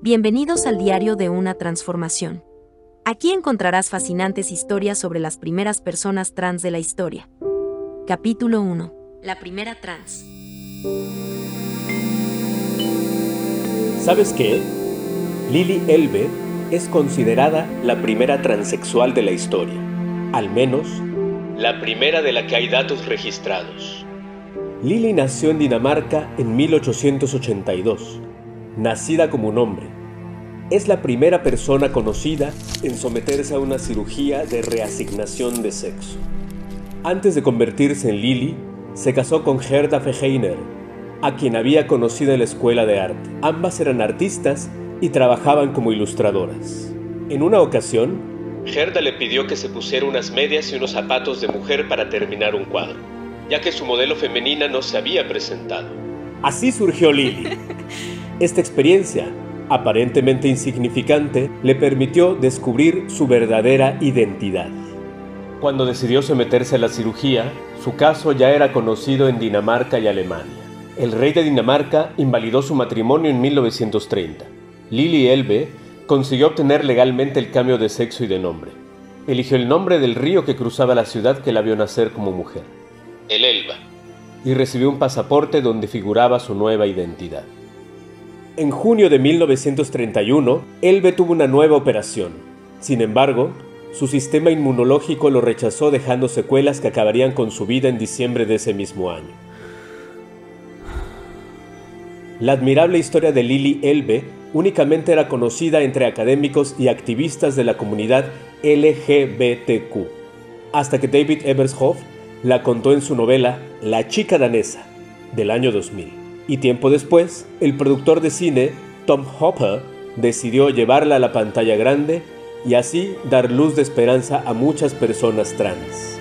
Bienvenidos al diario de una transformación. Aquí encontrarás fascinantes historias sobre las primeras personas trans de la historia. Capítulo 1. La primera trans. ¿Sabes qué? Lily Elbe es considerada la primera transexual de la historia. Al menos, la primera de la que hay datos registrados. Lily nació en Dinamarca en 1882 nacida como un hombre. Es la primera persona conocida en someterse a una cirugía de reasignación de sexo. Antes de convertirse en Lily, se casó con Gerda Feheiner, a quien había conocido en la escuela de arte. Ambas eran artistas y trabajaban como ilustradoras. En una ocasión, Gerda le pidió que se pusiera unas medias y unos zapatos de mujer para terminar un cuadro, ya que su modelo femenina no se había presentado. Así surgió Lily. Esta experiencia, aparentemente insignificante, le permitió descubrir su verdadera identidad. Cuando decidió someterse a la cirugía, su caso ya era conocido en Dinamarca y Alemania. El rey de Dinamarca invalidó su matrimonio en 1930. Lily Elbe consiguió obtener legalmente el cambio de sexo y de nombre. Eligió el nombre del río que cruzaba la ciudad que la vio nacer como mujer, el Elba, y recibió un pasaporte donde figuraba su nueva identidad. En junio de 1931, Elbe tuvo una nueva operación. Sin embargo, su sistema inmunológico lo rechazó dejando secuelas que acabarían con su vida en diciembre de ese mismo año. La admirable historia de Lily Elbe únicamente era conocida entre académicos y activistas de la comunidad LGBTQ, hasta que David Ebershoff la contó en su novela La chica danesa, del año 2000 y tiempo después, el productor de cine Tom Hopper decidió llevarla a la pantalla grande y así dar luz de esperanza a muchas personas trans.